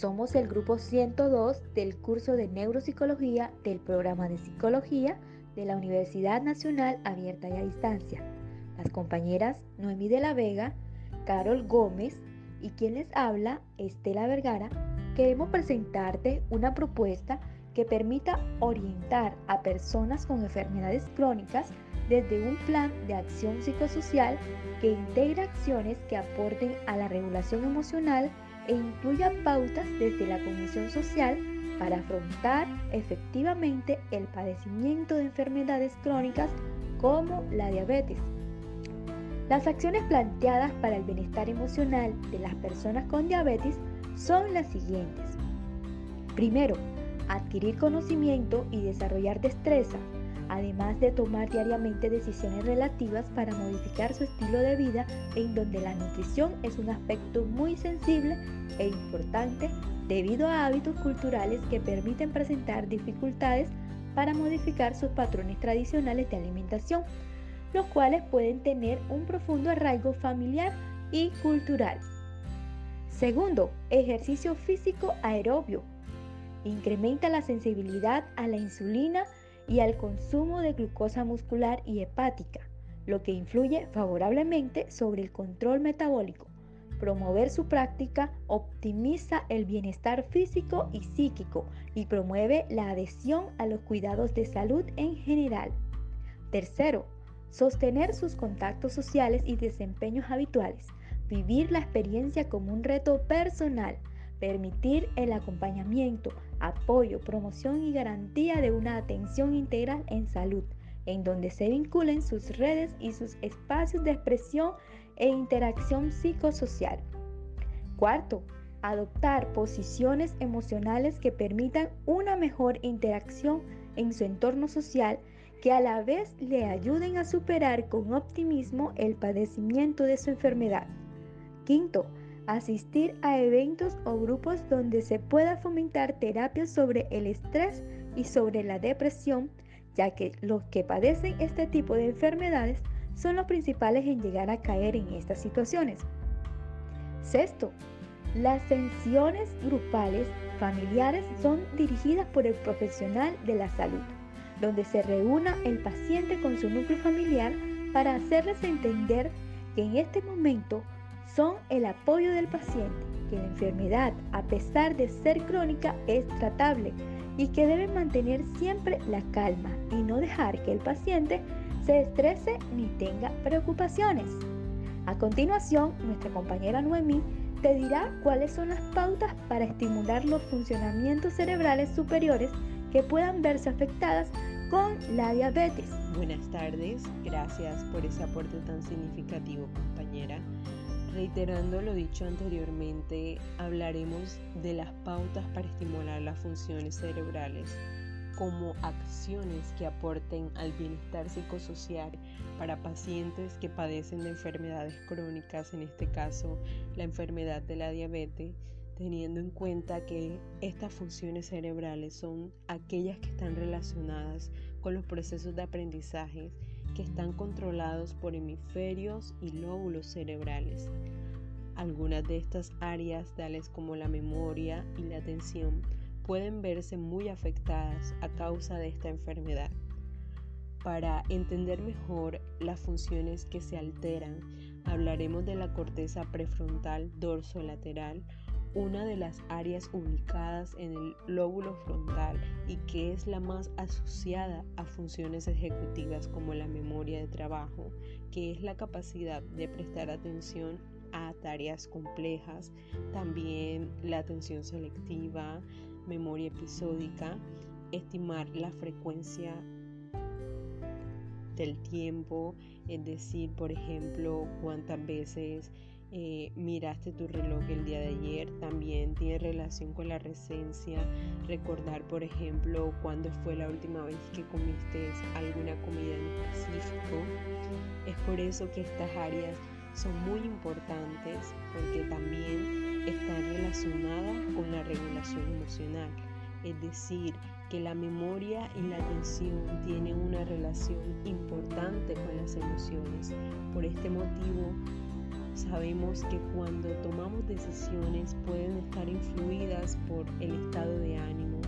Somos el grupo 102 del curso de Neuropsicología del programa de Psicología de la Universidad Nacional Abierta y a Distancia. Las compañeras Noemí de la Vega, Carol Gómez y quien les habla, Estela Vergara, queremos presentarte una propuesta que permita orientar a personas con enfermedades crónicas desde un plan de acción psicosocial que integra acciones que aporten a la regulación emocional e incluya pautas desde la cognición social para afrontar efectivamente el padecimiento de enfermedades crónicas como la diabetes. Las acciones planteadas para el bienestar emocional de las personas con diabetes son las siguientes. Primero, adquirir conocimiento y desarrollar destreza, además de tomar diariamente decisiones relativas para modificar su estilo de vida en donde la nutrición es un aspecto muy sensible e importante debido a hábitos culturales que permiten presentar dificultades para modificar sus patrones tradicionales de alimentación, los cuales pueden tener un profundo arraigo familiar y cultural. Segundo, ejercicio físico aerobio. Incrementa la sensibilidad a la insulina y al consumo de glucosa muscular y hepática, lo que influye favorablemente sobre el control metabólico. Promover su práctica optimiza el bienestar físico y psíquico y promueve la adhesión a los cuidados de salud en general. Tercero, sostener sus contactos sociales y desempeños habituales. Vivir la experiencia como un reto personal. Permitir el acompañamiento, apoyo, promoción y garantía de una atención integral en salud, en donde se vinculen sus redes y sus espacios de expresión e interacción psicosocial. Cuarto, adoptar posiciones emocionales que permitan una mejor interacción en su entorno social que a la vez le ayuden a superar con optimismo el padecimiento de su enfermedad. Quinto, asistir a eventos o grupos donde se pueda fomentar terapias sobre el estrés y sobre la depresión, ya que los que padecen este tipo de enfermedades son los principales en llegar a caer en estas situaciones. Sexto, las sesiones grupales familiares son dirigidas por el profesional de la salud, donde se reúna el paciente con su núcleo familiar para hacerles entender que en este momento son el apoyo del paciente, que la enfermedad, a pesar de ser crónica, es tratable y que deben mantener siempre la calma y no dejar que el paciente se estrese ni tenga preocupaciones. A continuación, nuestra compañera Noemí te dirá cuáles son las pautas para estimular los funcionamientos cerebrales superiores que puedan verse afectadas con la diabetes. Buenas tardes, gracias por ese aporte tan significativo compañera. Reiterando lo dicho anteriormente, hablaremos de las pautas para estimular las funciones cerebrales como acciones que aporten al bienestar psicosocial para pacientes que padecen de enfermedades crónicas, en este caso la enfermedad de la diabetes, teniendo en cuenta que estas funciones cerebrales son aquellas que están relacionadas con los procesos de aprendizaje están controlados por hemisferios y lóbulos cerebrales. Algunas de estas áreas, tales como la memoria y la atención, pueden verse muy afectadas a causa de esta enfermedad. Para entender mejor las funciones que se alteran, hablaremos de la corteza prefrontal dorsolateral una de las áreas ubicadas en el lóbulo frontal y que es la más asociada a funciones ejecutivas como la memoria de trabajo, que es la capacidad de prestar atención a tareas complejas, también la atención selectiva, memoria episódica, estimar la frecuencia del tiempo, es decir, por ejemplo, cuántas veces eh, miraste tu reloj el día de ayer, también tiene relación con la recencia, recordar por ejemplo cuándo fue la última vez que comiste alguna comida en específico. Es por eso que estas áreas son muy importantes porque también están relacionadas con la regulación emocional, es decir, que la memoria y la atención tienen una relación importante con las emociones. Por este motivo, sabemos que cuando tomamos decisiones pueden estar influidas por el estado de ánimo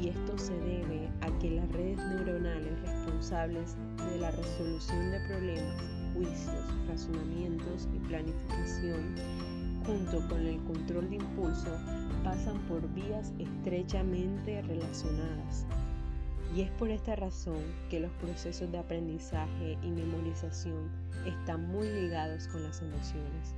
y esto se debe a que las redes neuronales responsables de la resolución de problemas, juicios, razonamientos y planificación, junto con el control de impulso, pasan por vías estrechamente relacionadas. Y es por esta razón que los procesos de aprendizaje y memorización están muy ligados con las emociones.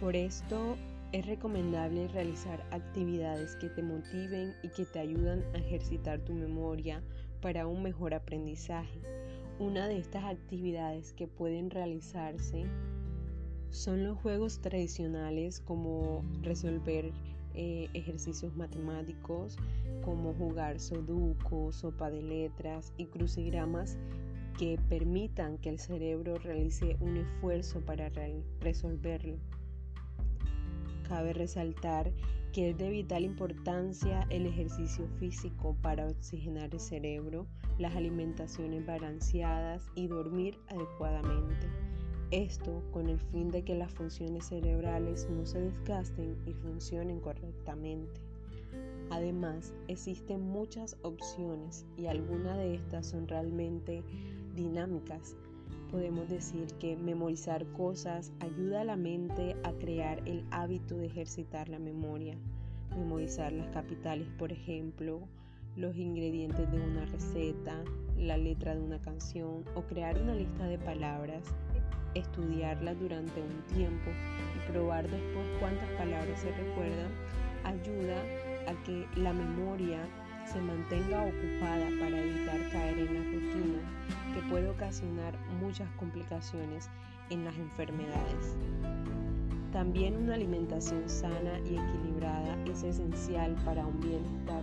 Por esto es recomendable realizar actividades que te motiven y que te ayudan a ejercitar tu memoria para un mejor aprendizaje. Una de estas actividades que pueden realizarse son los juegos tradicionales como resolver eh, ejercicios matemáticos, como jugar sudoku, sopa de letras y crucigramas que permitan que el cerebro realice un esfuerzo para resolverlo. Cabe resaltar que es de vital importancia el ejercicio físico para oxigenar el cerebro, las alimentaciones balanceadas y dormir adecuadamente. Esto con el fin de que las funciones cerebrales no se desgasten y funcionen correctamente. Además, existen muchas opciones y algunas de estas son realmente dinámicas podemos decir que memorizar cosas ayuda a la mente a crear el hábito de ejercitar la memoria. Memorizar las capitales, por ejemplo, los ingredientes de una receta, la letra de una canción o crear una lista de palabras, estudiarlas durante un tiempo y probar después cuántas palabras se recuerdan, ayuda a que la memoria se mantenga ocupada para evitar caer en la rutina que puede ocasionar muchas complicaciones en las enfermedades. También una alimentación sana y equilibrada es esencial para un bienestar.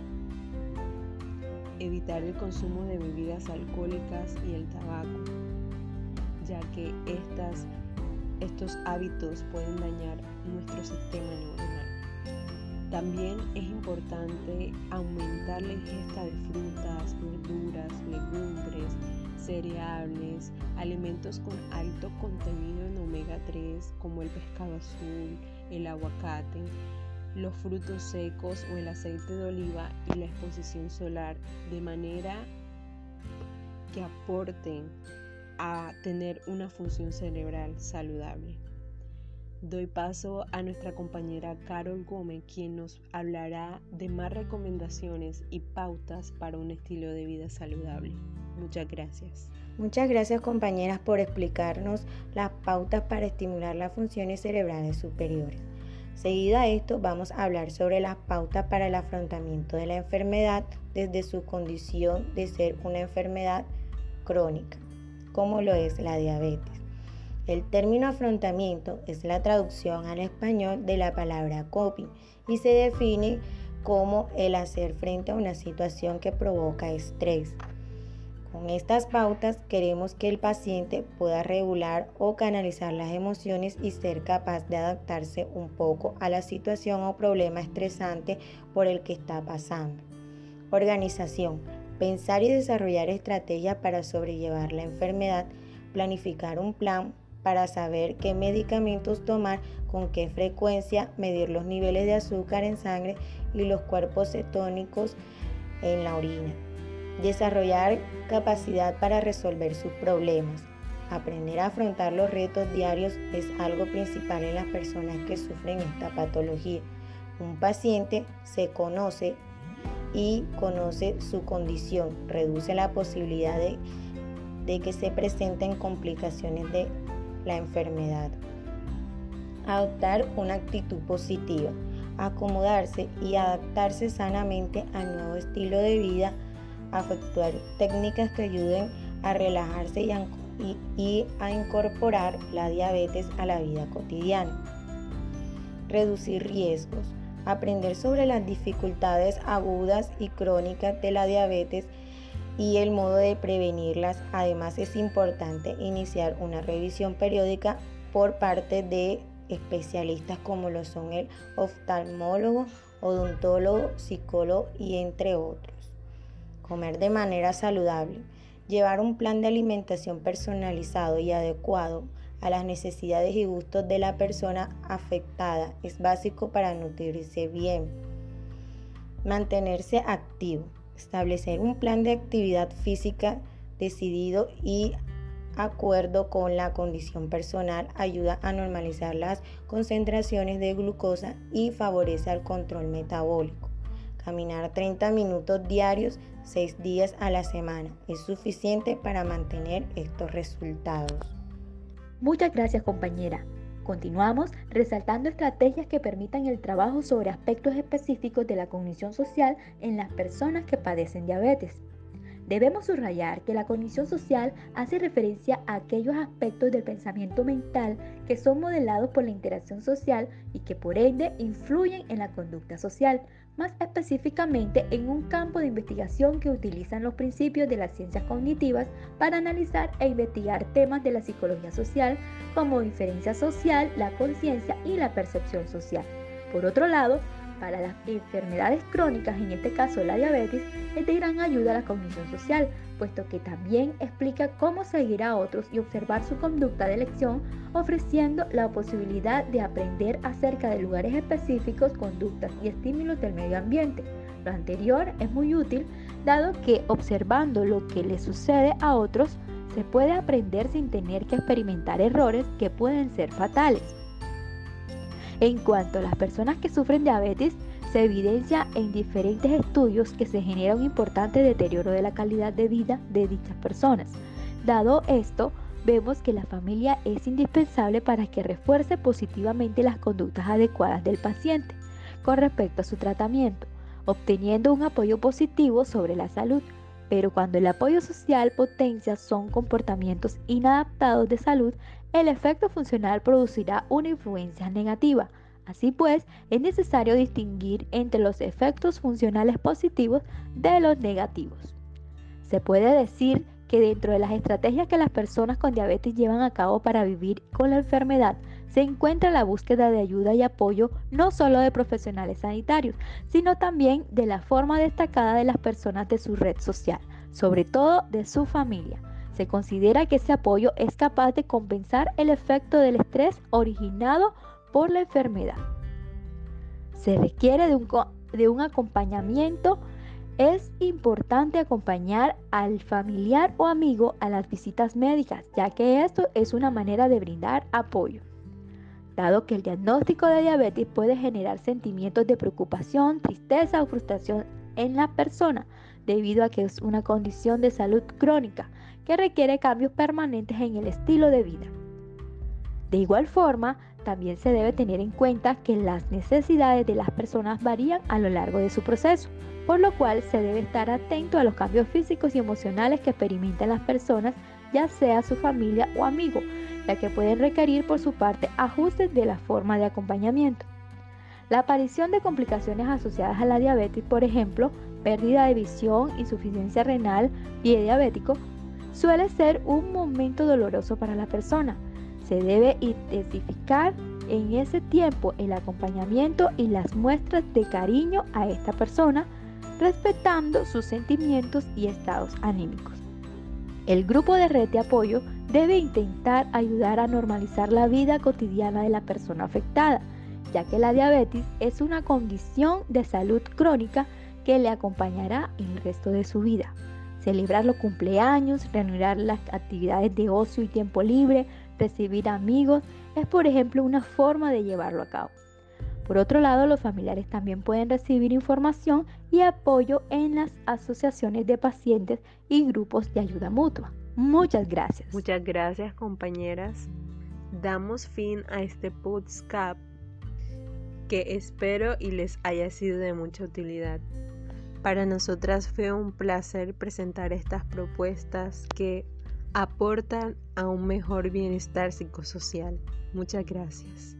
Evitar el consumo de bebidas alcohólicas y el tabaco, ya que estas, estos hábitos pueden dañar nuestro sistema neuronal. También es importante aumentar la ingesta de frutas, verduras, legumbres, cereales, alimentos con alto contenido en omega 3 como el pescado azul, el aguacate, los frutos secos o el aceite de oliva y la exposición solar de manera que aporten a tener una función cerebral saludable. Doy paso a nuestra compañera Carol Gómez, quien nos hablará de más recomendaciones y pautas para un estilo de vida saludable. Muchas gracias. Muchas gracias compañeras por explicarnos las pautas para estimular las funciones cerebrales superiores. Seguido a esto vamos a hablar sobre las pautas para el afrontamiento de la enfermedad desde su condición de ser una enfermedad crónica, como lo es la diabetes. El término afrontamiento es la traducción al español de la palabra coping y se define como el hacer frente a una situación que provoca estrés. Con estas pautas queremos que el paciente pueda regular o canalizar las emociones y ser capaz de adaptarse un poco a la situación o problema estresante por el que está pasando. Organización. Pensar y desarrollar estrategias para sobrellevar la enfermedad, planificar un plan, para saber qué medicamentos tomar, con qué frecuencia, medir los niveles de azúcar en sangre y los cuerpos cetónicos en la orina. Desarrollar capacidad para resolver sus problemas. Aprender a afrontar los retos diarios es algo principal en las personas que sufren esta patología. Un paciente se conoce y conoce su condición, reduce la posibilidad de, que se presenten complicaciones de la enfermedad. Adoptar una actitud positiva, acomodarse y adaptarse sanamente al nuevo estilo de vida, efectuar técnicas que ayuden a relajarse y a incorporar la diabetes a la vida cotidiana. Reducir riesgos, aprender sobre las dificultades agudas y crónicas de la diabetes y el modo de prevenirlas. Además es importante iniciar una revisión periódica por parte de especialistas como lo son el oftalmólogo, odontólogo, psicólogo y entre otros. Comer de manera saludable. Llevar un plan de alimentación personalizado y adecuado a las necesidades y gustos de la persona afectada. Es básico para nutrirse bien. Mantenerse activo. Establecer un plan de actividad física decidido y acuerdo con la condición personal ayuda a normalizar las concentraciones de glucosa y favorece el control metabólico. Caminar 30 minutos diarios 6 días a la semana es suficiente para mantener estos resultados. Muchas gracias compañera. Continuamos resaltando estrategias que permitan el trabajo sobre aspectos específicos de la cognición social en las personas que padecen diabetes. Debemos subrayar que la cognición social hace referencia a aquellos aspectos del pensamiento mental que son modelados por la interacción social y que por ende influyen en la conducta social, más específicamente en un campo de investigación que utilizan los principios de las ciencias cognitivas para analizar e investigar temas de la psicología social como diferencia social, la conciencia y la percepción social. Por otro lado, para las enfermedades crónicas, en este caso la diabetes, es de gran ayuda a la cognición social, puesto que también explica cómo seguir a otros y observar su conducta de elección, ofreciendo la posibilidad de aprender acerca de lugares específicos, conductas y estímulos del medio ambiente. Lo anterior es muy útil, dado que observando lo que le sucede a otros, se puede aprender sin tener que experimentar errores que pueden ser fatales. En cuanto a las personas que sufren diabetes, se evidencia en diferentes estudios que se genera un importante deterioro de la calidad de vida de dichas personas. Dado esto, vemos que la familia es indispensable para que refuerce positivamente las conductas adecuadas del paciente con respecto a su tratamiento, obteniendo un apoyo positivo sobre la salud. Pero cuando el apoyo social potencia son comportamientos inadaptados de salud, el efecto funcional producirá una influencia negativa. Así pues, es necesario distinguir entre los efectos funcionales positivos de los negativos. Se puede decir que dentro de las estrategias que las personas con diabetes llevan a cabo para vivir con la enfermedad, se encuentra la búsqueda de ayuda y apoyo no solo de profesionales sanitarios, sino también de la forma destacada de las personas de su red social, sobre todo de su familia. Se considera que ese apoyo es capaz de compensar el efecto del estrés originado por la enfermedad. Se requiere de un, de un acompañamiento. Es importante acompañar al familiar o amigo a las visitas médicas, ya que esto es una manera de brindar apoyo. Dado que el diagnóstico de diabetes puede generar sentimientos de preocupación, tristeza o frustración en la persona, debido a que es una condición de salud crónica que requiere cambios permanentes en el estilo de vida. De igual forma, también se debe tener en cuenta que las necesidades de las personas varían a lo largo de su proceso, por lo cual se debe estar atento a los cambios físicos y emocionales que experimentan las personas, ya sea su familia o amigo, ya que pueden requerir por su parte ajustes de la forma de acompañamiento. La aparición de complicaciones asociadas a la diabetes, por ejemplo, pérdida de visión, insuficiencia renal, pie diabético, suele ser un momento doloroso para la persona. Se debe intensificar en ese tiempo el acompañamiento y las muestras de cariño a esta persona, respetando sus sentimientos y estados anímicos. El grupo de red de apoyo debe intentar ayudar a normalizar la vida cotidiana de la persona afectada, ya que la diabetes es una condición de salud crónica que le acompañará el resto de su vida. Celebrar los cumpleaños, reanudar las actividades de ocio y tiempo libre, recibir amigos, es por ejemplo una forma de llevarlo a cabo. Por otro lado, los familiares también pueden recibir información y apoyo en las asociaciones de pacientes y grupos de ayuda mutua. Muchas gracias. Muchas gracias compañeras. Damos fin a este podcast que espero y les haya sido de mucha utilidad. Para nosotras fue un placer presentar estas propuestas que aportan a un mejor bienestar psicosocial. Muchas gracias.